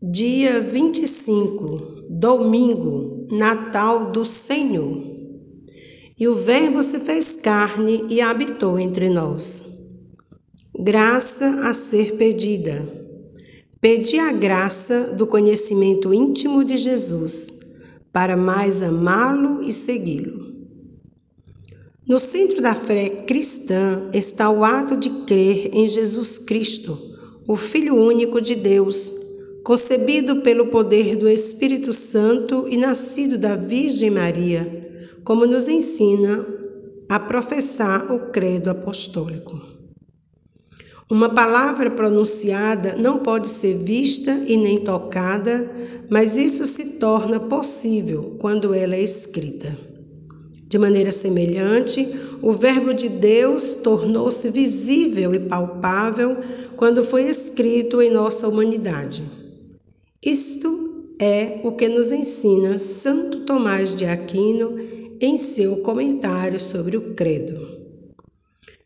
Dia 25, domingo, Natal do Senhor. E o Verbo se fez carne e habitou entre nós. Graça a ser pedida. Pedi a graça do conhecimento íntimo de Jesus, para mais amá-lo e segui-lo. No centro da fé cristã está o ato de crer em Jesus Cristo, o Filho único de Deus concebido pelo poder do Espírito Santo e nascido da Virgem Maria, como nos ensina a professar o credo apostólico. Uma palavra pronunciada não pode ser vista e nem tocada, mas isso se torna possível quando ela é escrita. De maneira semelhante, o Verbo de Deus tornou-se visível e palpável quando foi escrito em nossa humanidade. Isto é o que nos ensina Santo Tomás de Aquino em seu comentário sobre o Credo.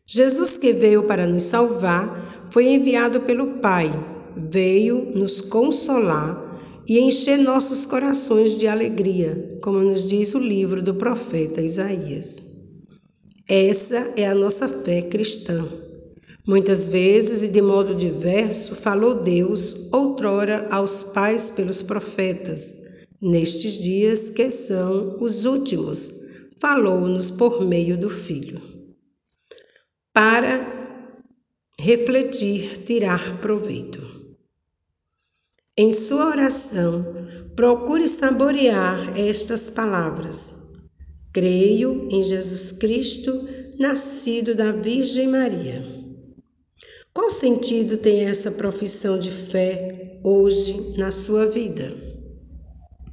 Jesus, que veio para nos salvar, foi enviado pelo Pai, veio nos consolar e encher nossos corações de alegria, como nos diz o livro do profeta Isaías. Essa é a nossa fé cristã. Muitas vezes e de modo diverso falou Deus outrora aos pais pelos profetas. Nestes dias que são os últimos, falou-nos por meio do Filho. Para refletir, tirar proveito. Em sua oração, procure saborear estas palavras. Creio em Jesus Cristo, nascido da Virgem Maria. Qual sentido tem essa profissão de fé hoje na sua vida?